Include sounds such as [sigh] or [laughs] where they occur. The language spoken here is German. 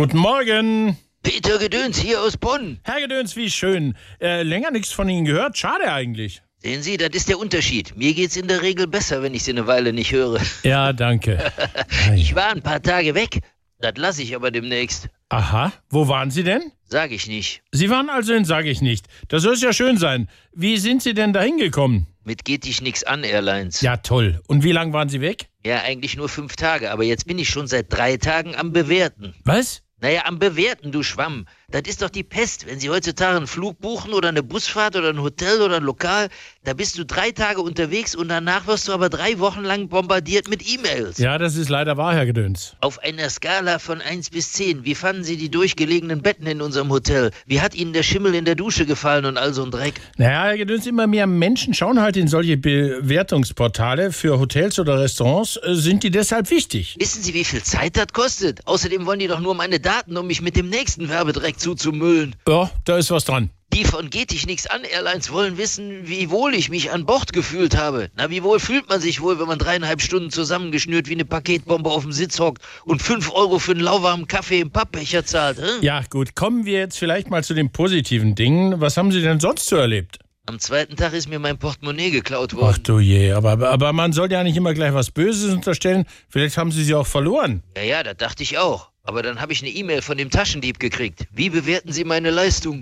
Guten Morgen. Peter Gedöns hier aus Bonn. Herr Gedöns, wie schön. Äh, länger nichts von Ihnen gehört. Schade eigentlich. Sehen Sie, das ist der Unterschied. Mir geht's in der Regel besser, wenn ich Sie eine Weile nicht höre. Ja, danke. [laughs] Ich war ein paar Tage weg. Das lasse ich aber demnächst. Aha, wo waren Sie denn? Sag ich nicht. Sie waren also in Sag ich nicht. Das soll ja schön sein. Wie sind Sie denn da hingekommen? Mit geht dich nix an, Airlines. Ja, toll. Und wie lang waren Sie weg? Ja, eigentlich nur fünf Tage, aber jetzt bin ich schon seit drei Tagen am Bewerten. Was? Naja, am Bewerten, du Schwamm. Das ist doch die Pest. Wenn Sie heutzutage einen Flug buchen oder eine Busfahrt oder ein Hotel oder ein Lokal, da bist du drei Tage unterwegs und danach wirst du aber drei Wochen lang bombardiert mit E-Mails. Ja, das ist leider wahr, Herr Gedöns. Auf einer Skala von 1 bis 10, wie fanden Sie die durchgelegenen Betten in unserem Hotel? Wie hat Ihnen der Schimmel in der Dusche gefallen und all so ein Dreck? Naja, Herr Gedöns, immer mehr Menschen schauen halt in solche Bewertungsportale für Hotels oder Restaurants. Äh, Sind die deshalb wichtig? Wissen Sie, wie viel Zeit das kostet? Außerdem wollen die doch nur meine Daten, um mich mit dem nächsten Werbedreck zuzumüllen. Ja, da ist was dran. Die von Geht dich nichts an Airlines wollen wissen, wie wohl ich mich an Bord gefühlt habe. Na, wie wohl fühlt man sich wohl, wenn man dreieinhalb Stunden zusammengeschnürt wie eine Paketbombe auf dem Sitz hockt und fünf Euro für einen lauwarmen Kaffee im Pappbecher zahlt, hä? Ja, gut. Kommen wir jetzt vielleicht mal zu den positiven Dingen. Was haben Sie denn sonst so erlebt? Am zweiten Tag ist mir mein Portemonnaie geklaut Ach worden. du je, aber, aber man soll ja nicht immer gleich was Böses unterstellen. Vielleicht haben Sie sie auch verloren. Ja, ja, das dachte ich auch. Aber dann habe ich eine E-Mail von dem Taschendieb gekriegt. Wie bewerten Sie meine Leistung?